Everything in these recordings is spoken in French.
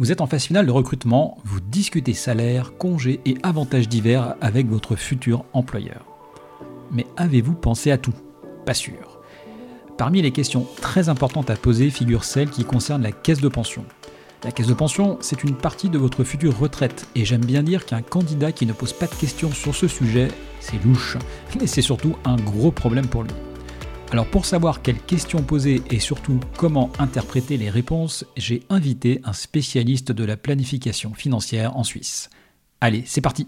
Vous êtes en phase finale de recrutement, vous discutez salaire, congés et avantages divers avec votre futur employeur. Mais avez-vous pensé à tout? Pas sûr. Parmi les questions très importantes à poser figure celle qui concerne la caisse de pension. La caisse de pension, c'est une partie de votre future retraite, et j'aime bien dire qu'un candidat qui ne pose pas de questions sur ce sujet, c'est louche, mais c'est surtout un gros problème pour lui. Alors pour savoir quelles questions poser et surtout comment interpréter les réponses, j'ai invité un spécialiste de la planification financière en Suisse. Allez, c'est parti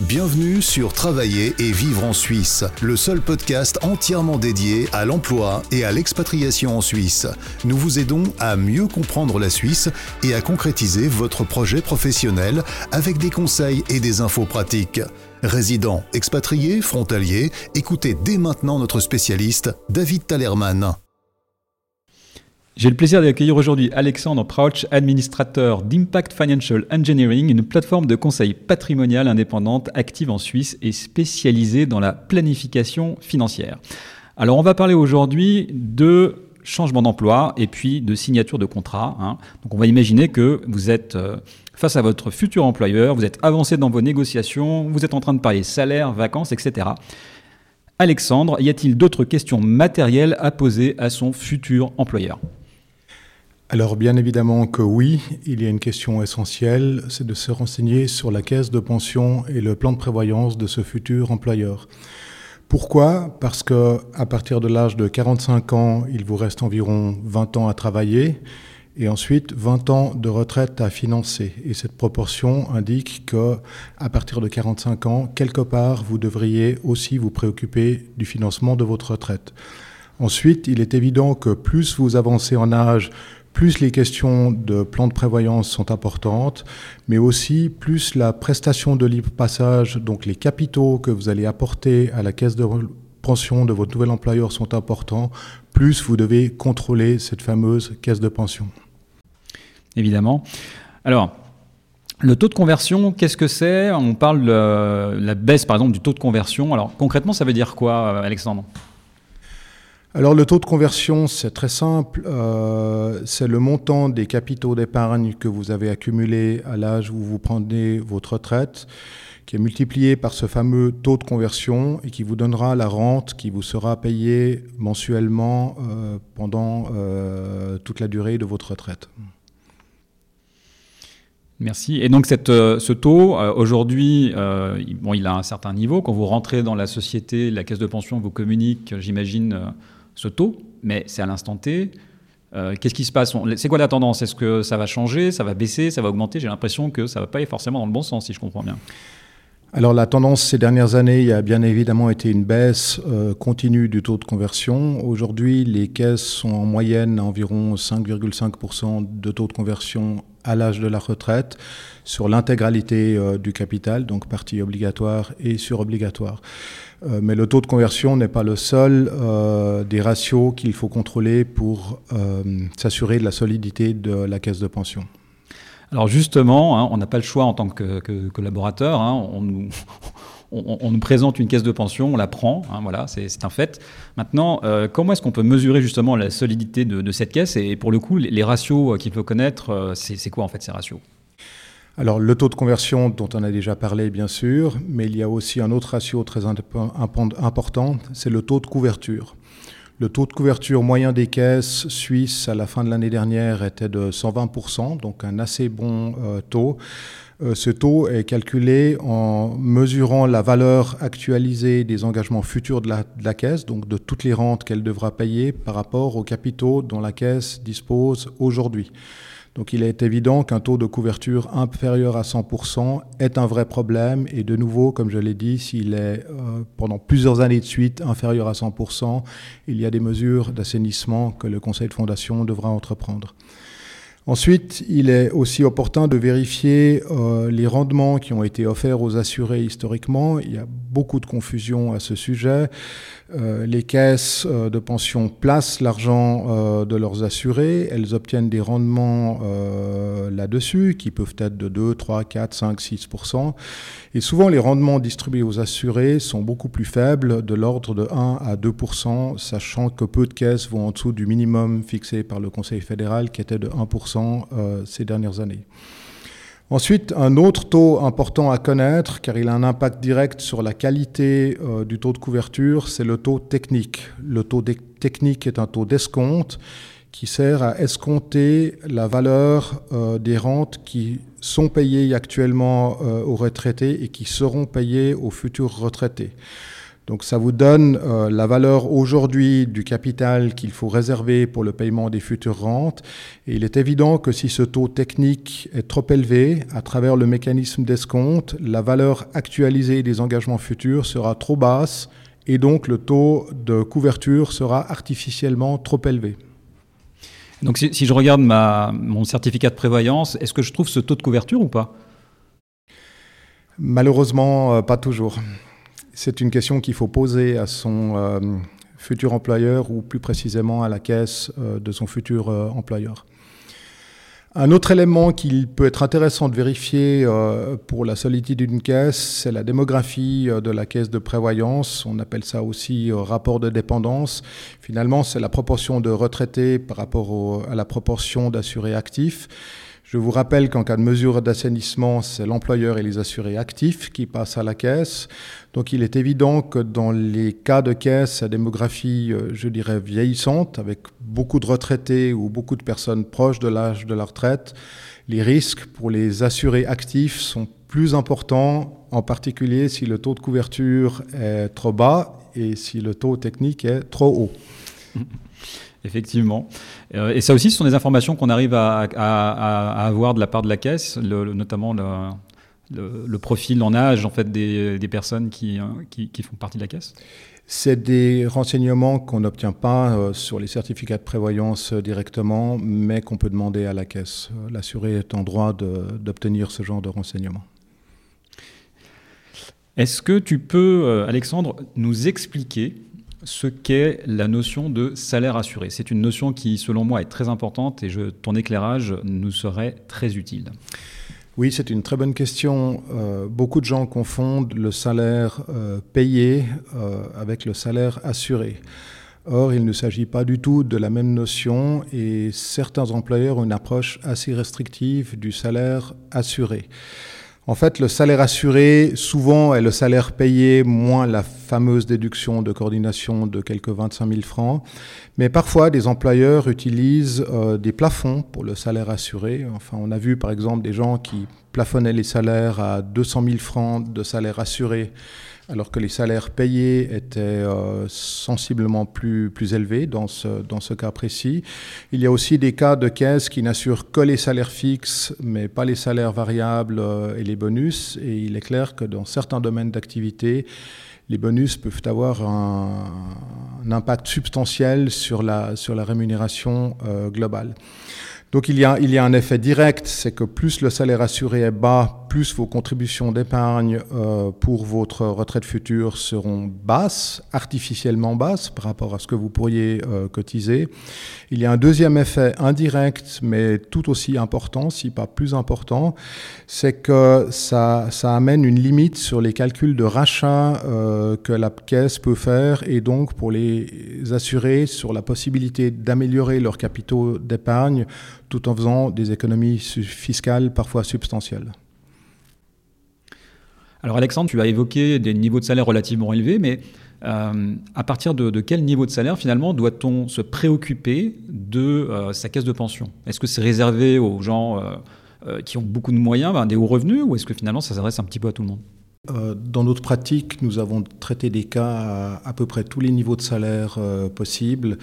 Bienvenue sur Travailler et vivre en Suisse, le seul podcast entièrement dédié à l'emploi et à l'expatriation en Suisse. Nous vous aidons à mieux comprendre la Suisse et à concrétiser votre projet professionnel avec des conseils et des infos pratiques. Résidents, expatriés, frontaliers, écoutez dès maintenant notre spécialiste, David Talerman. J'ai le plaisir d'accueillir aujourd'hui Alexandre Prauch, administrateur d'Impact Financial Engineering, une plateforme de conseil patrimonial indépendante active en Suisse et spécialisée dans la planification financière. Alors on va parler aujourd'hui de changement d'emploi et puis de signature de contrat. Hein. Donc on va imaginer que vous êtes euh, face à votre futur employeur, vous êtes avancé dans vos négociations, vous êtes en train de parler salaire, vacances, etc. Alexandre, y a-t-il d'autres questions matérielles à poser à son futur employeur? Alors bien évidemment que oui, il y a une question essentielle, c'est de se renseigner sur la caisse de pension et le plan de prévoyance de ce futur employeur. Pourquoi? Parce que à partir de l'âge de 45 ans, il vous reste environ 20 ans à travailler et ensuite 20 ans de retraite à financer. Et cette proportion indique que à partir de 45 ans, quelque part, vous devriez aussi vous préoccuper du financement de votre retraite. Ensuite, il est évident que plus vous avancez en âge, plus les questions de plan de prévoyance sont importantes, mais aussi plus la prestation de libre passage, donc les capitaux que vous allez apporter à la caisse de pension de votre nouvel employeur sont importants, plus vous devez contrôler cette fameuse caisse de pension. Évidemment. Alors, le taux de conversion, qu'est-ce que c'est? On parle de la baisse, par exemple, du taux de conversion. Alors, concrètement, ça veut dire quoi, Alexandre? Alors le taux de conversion, c'est très simple. Euh, c'est le montant des capitaux d'épargne que vous avez accumulés à l'âge où vous prenez votre retraite, qui est multiplié par ce fameux taux de conversion et qui vous donnera la rente qui vous sera payée mensuellement euh, pendant euh, toute la durée de votre retraite. Merci. Et donc cette, ce taux, aujourd'hui, bon, il a un certain niveau. Quand vous rentrez dans la société, la caisse de pension vous communique, j'imagine, ce taux, mais c'est à l'instant T. Euh, qu'est-ce qui se passe? C'est quoi la tendance? Est-ce que ça va changer, ça va baisser, ça va augmenter? J'ai l'impression que ça ne va pas être forcément dans le bon sens, si je comprends bien. Alors la tendance ces dernières années, il y a bien évidemment été une baisse euh, continue du taux de conversion. Aujourd'hui, les caisses sont en moyenne à environ 5,5% de taux de conversion à l'âge de la retraite sur l'intégralité euh, du capital, donc partie obligatoire et surobligatoire. Euh, mais le taux de conversion n'est pas le seul des ratios qu'il faut contrôler pour s'assurer de la solidité de la caisse de pension. Alors justement, hein, on n'a pas le choix en tant que, collaborateur. Hein, on, nous, présente une caisse de pension, on la prend, hein, voilà, c'est un fait. Maintenant, comment est-ce qu'on peut mesurer justement la solidité de, cette caisse? Et pour le coup, les, les ratios qu'il faut connaître, c'est quoi en fait ces ratios? Alors le taux de conversion dont on a déjà parlé bien sûr, mais il y a aussi un autre ratio très important, c'est le taux de couverture. Le taux de couverture moyen des caisses suisses à la fin de l'année dernière était de 120%, donc un assez bon euh, taux. Euh, ce taux est calculé en mesurant la valeur actualisée des engagements futurs de la, de la caisse, donc de toutes les rentes qu'elle devra payer par rapport aux capitaux dont la caisse dispose aujourd'hui. Donc il est évident qu'un taux de couverture inférieur à 100% est un vrai problème et de nouveau, comme je l'ai dit, s'il est euh, pendant plusieurs années de suite inférieur à 100%, il y a des mesures d'assainissement que le conseil de fondation devra entreprendre. Ensuite, il est aussi opportun de vérifier euh, les rendements qui ont été offerts aux assurés historiquement. Beaucoup de confusion à ce sujet. Euh, les caisses euh, de pension placent l'argent euh, de leurs assurés, elles obtiennent des rendements là-dessus qui peuvent être de 2, 3, 4, 5, 6% Et souvent, les rendements distribués aux assurés sont beaucoup plus faibles, de l'ordre de 1 à 2% sachant que peu de caisses vont en dessous du minimum fixé par le Conseil fédéral qui était de 1 10% ces dernières années. Ensuite, un autre taux important à connaître, car il a un impact direct sur la qualité du taux de couverture, c'est le taux technique. Le taux technique est un taux d'escompte qui sert à escompter la valeur euh, des rentes qui sont payées actuellement euh, aux retraités et qui seront payées aux futurs retraités. Donc ça vous donne euh, la valeur aujourd'hui du capital qu'il faut réserver pour le paiement des futures rentes. Et il est évident que si ce taux technique est trop élevé, à travers le mécanisme d'escompte, la valeur actualisée des engagements futurs sera trop basse et donc le taux de couverture sera artificiellement trop élevé. Donc si, je regarde ma, mon certificat de prévoyance, est-ce que je trouve ce taux de couverture ou pas? Malheureusement, euh, pas toujours. C'est une question qu'il faut poser à son euh, futur employeur ou plus précisément à la caisse euh, de son futur employeur. Un autre élément qu'il peut être intéressant de vérifier euh, pour la solidité d'une caisse, c'est la démographie euh, de la caisse de prévoyance. On appelle ça aussi euh, rapport de dépendance. Finalement, c'est la proportion de retraités par rapport à la proportion d'assurés actifs. Je vous rappelle qu'en cas de mesure d'assainissement, c'est l'employeur et les assurés actifs qui passent à la caisse. Donc il est évident que dans les cas de caisse à démographie, euh, je dirais, vieillissante, avec beaucoup de retraités ou beaucoup de personnes proches de l'âge de la retraite, les risques pour les assurés actifs sont plus importants, en particulier si le taux de couverture est trop bas et si le taux technique est trop haut. Effectivement. Euh, et ça aussi, ce sont des informations qu'on arrive à, avoir de la part de la caisse, notamment le, profil en âge en fait, des, personnes euh, qui, qui, font partie de la caisse c'est des renseignements qu'on n'obtient pas euh, sur les certificats de prévoyance directement, mais qu'on peut demander à la caisse. L'assuré est en droit d'obtenir ce genre de renseignements. Est-ce que tu peux, Alexandre, nous expliquer ce qu'est la notion de salaire assuré. C'est une notion qui, selon moi, est très importante et ton éclairage nous serait très utile. Oui, c'est une très bonne question. Euh, beaucoup de gens confondent le salaire euh, payé euh, avec le salaire assuré. Or, il ne s'agit pas du tout de la même notion et certains employeurs ont une approche assez restrictive du salaire assuré. En fait, le salaire assuré, souvent, est le salaire payé moins la fameuse déduction de coordination de quelques 25 000 francs. Mais parfois, des employeurs utilisent euh, des plafonds pour le salaire assuré. Enfin, on a vu, par exemple, des gens qui plafonnaient les salaires à 200 000 francs de salaire assuré alors que les salaires payés étaient euh, sensiblement plus, plus élevés dans ce, cas précis. Il y a aussi des cas de caisses qui n'assurent que les salaires fixes, mais pas les salaires variables euh, et les bonus. Et il est clair que dans certains domaines d'activité, les bonus peuvent avoir un, impact substantiel sur la, sur la rémunération euh, globale. Donc il y, a, il y a un effet direct, c'est que plus le salaire assuré est bas, plus vos contributions d'épargne euh, pour votre retraite future seront basses, artificiellement basses par rapport à ce que vous pourriez euh, cotiser. Il y a un deuxième effet indirect, mais tout aussi important, si pas plus important, c'est que ça, ça, amène une limite sur les calculs de rachat euh, que la caisse peut faire et donc pour les assurer sur la possibilité d'améliorer leurs capitaux d'épargne tout en faisant des économies fiscales parfois substantielles. Alors Alexandre, tu as évoqué des niveaux de salaire relativement élevés, mais euh, à partir de, quel niveau de salaire finalement doit-on se préoccuper de euh, sa caisse de pension? Est-ce que c'est réservé aux gens euh, qui ont beaucoup de moyens, ben, des hauts revenus, ou est-ce que finalement ça s'adresse un petit peu à tout le monde? Dans notre pratique, nous avons traité des cas à, à peu près tous les niveaux de salaire possibles.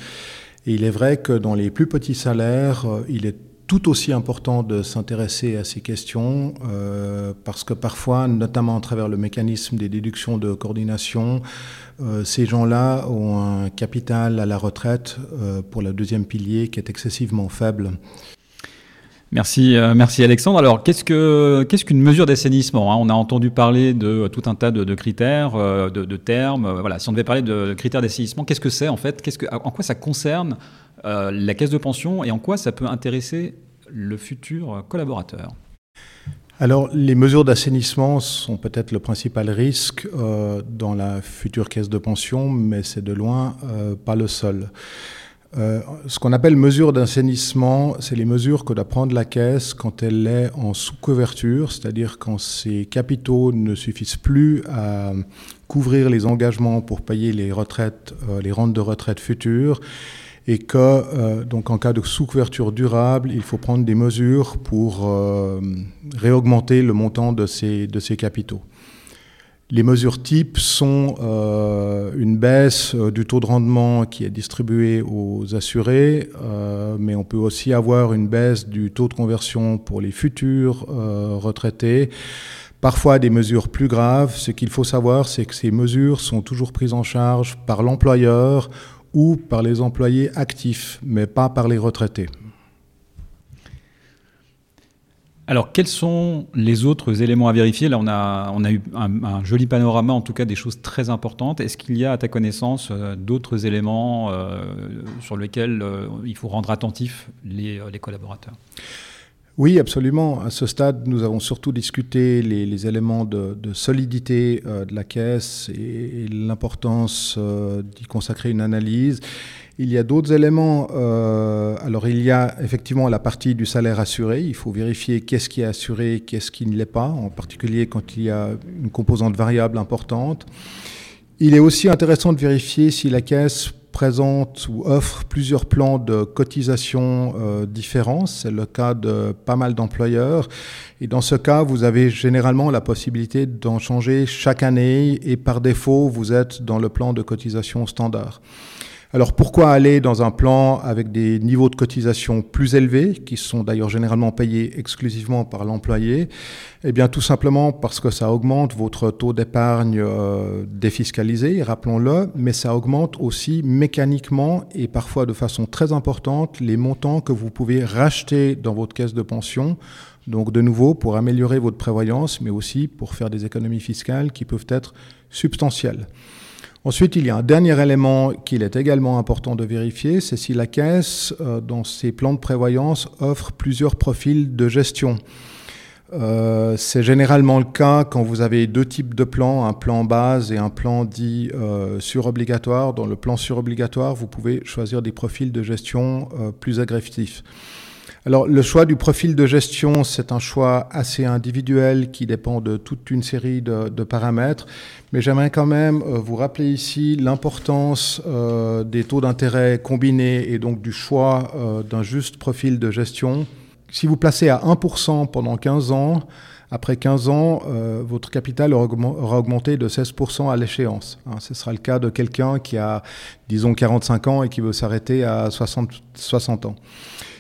Et il est vrai que dans les plus petits salaires, il est tout aussi important de s'intéresser à ces questions euh, parce que parfois, notamment à travers le mécanisme des déductions de coordination, euh, ces gens-là ont un capital à la retraite euh, pour le deuxième pilier qui est excessivement faible. Merci, merci Alexandre. Alors, qu'est-ce que qu'est-ce qu'une mesure d'assainissement hein? On a entendu parler de tout un tas de, critères, de, termes. Voilà, si on devait parler de critères d'assainissement, qu'est-ce que c'est en fait? Qu'est-ce que en quoi ça concerne euh, la caisse de pension et en quoi ça peut intéresser le futur collaborateur? Alors, les mesures d'assainissement sont peut-être le principal risque euh, dans la future caisse de pension, mais c'est de loin euh, pas le seul. Euh, ce qu'on appelle mesure d'assainissement, c'est les mesures que doit prendre la caisse quand elle est en sous-couverture, c'est-à-dire quand ses capitaux ne suffisent plus à couvrir les engagements pour payer les retraites, euh, les rentes de retraite futures, et que euh, donc en cas de sous-couverture durable, il faut prendre des mesures pour réaugmenter le montant de ces, de ces capitaux. Les mesures types sont euh, une baisse euh, du taux de rendement qui est distribué aux assurés, euh, mais on peut aussi avoir une baisse du taux de conversion pour les futurs retraités. Parfois des mesures plus graves. Ce qu'il faut savoir, c'est que ces mesures sont toujours prises en charge par l'employeur ou par les employés actifs, mais pas par les retraités. Alors, quels sont les autres éléments à vérifier? Là, on a, eu un, joli panorama, en tout cas des choses très importantes. Est-ce qu'il y a, à ta connaissance, euh, d'autres éléments euh, sur lesquels euh, il faut rendre attentifs les, collaborateurs? Oui, absolument. À ce stade, nous avons surtout discuté les, éléments de, solidité de la caisse et l'importance d'y consacrer une analyse. Il y a d'autres éléments. Euh, alors, il y a effectivement la partie du salaire assuré. Il faut vérifier qu'est-ce qui est assuré, qu'est-ce qui ne l'est pas, en particulier quand il y a une composante variable importante. Il est aussi intéressant de vérifier si la caisse présente ou offre plusieurs plans de cotisation euh, différents. C'est le cas de pas mal d'employeurs. Et dans ce cas, vous avez généralement la possibilité d'en changer chaque année et par défaut, vous êtes dans le plan de cotisation standard. Alors pourquoi aller dans un plan avec des niveaux de cotisation plus élevés, qui sont d'ailleurs généralement payés exclusivement par l'employé? Eh bien tout simplement parce que ça augmente votre taux d'épargne euh, défiscalisé, rappelons-le, mais ça augmente aussi mécaniquement et parfois de façon très importante les montants que vous pouvez racheter dans votre caisse de pension. Donc de nouveau pour améliorer votre prévoyance, mais aussi pour faire des économies fiscales qui peuvent être substantielles. Ensuite, il y a un dernier élément qu'il est également important de vérifier, c'est si la caisse, euh, dans ses plans de prévoyance, offre plusieurs profils de gestion. Euh, c'est généralement le cas quand vous avez deux types de plans, un plan base et un plan dit euh, surobligatoire. Dans le plan surobligatoire, vous pouvez choisir des profils de gestion plus agressifs. Alors, le choix du profil de gestion, c'est un choix assez individuel qui dépend de toute une série de, paramètres. Mais j'aimerais quand même euh, vous rappeler ici l'importance euh, des taux d'intérêt combinés et donc du choix euh, d'un juste profil de gestion. Si vous placez à 1% pendant 15 ans, après 15 ans, votre capital aura augmenté de 16% à l'échéance. Hein, ce sera le cas de quelqu'un qui a, disons, 45 ans et qui veut s'arrêter à 60, 60 ans.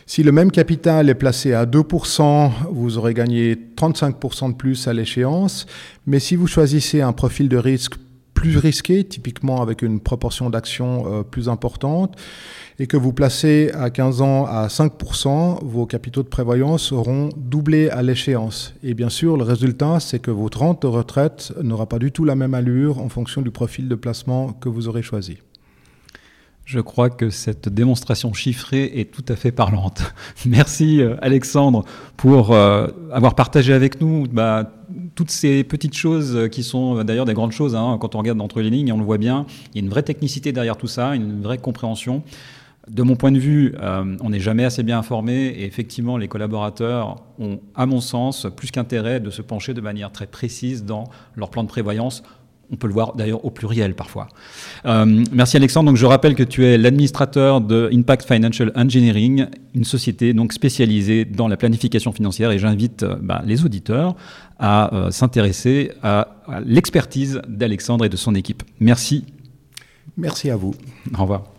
Si le même capital est placé à 2%, vous aurez gagné 35% de plus à l'échéance. Mais si vous choisissez un profil de risque plus risqué, typiquement avec une proportion d'actions euh, plus importante, et que vous placez à 15 ans à 5%, vos capitaux de prévoyance auront doublé à l'échéance. Et bien sûr, le résultat, c'est que votre rente de retraite n'aura pas du tout la même allure en fonction du profil de placement que vous aurez choisi. Je crois que cette démonstration chiffrée est tout à fait parlante. Merci euh, Alexandre pour euh, avoir partagé avec nous bah, toutes ces petites choses qui sont euh, d'ailleurs des grandes choses. Hein, quand on regarde entre les lignes, on le voit bien. Il y a une vraie technicité derrière tout ça, une vraie compréhension. De mon point de vue, on n'est jamais assez bien informé et effectivement, les collaborateurs ont, à mon sens, plus qu'intérêt de se pencher de manière très précise dans leur plan de prévoyance on peut le voir d'ailleurs au pluriel parfois. Euh, merci Alexandre. Donc je rappelle que tu es l'administrateur de Impact Financial Engineering, une société donc spécialisée dans la planification financière. Et j'invite euh, bah, les auditeurs à euh, s'intéresser à, à l'expertise d'Alexandre et de son équipe. Merci. Merci à vous. Au revoir.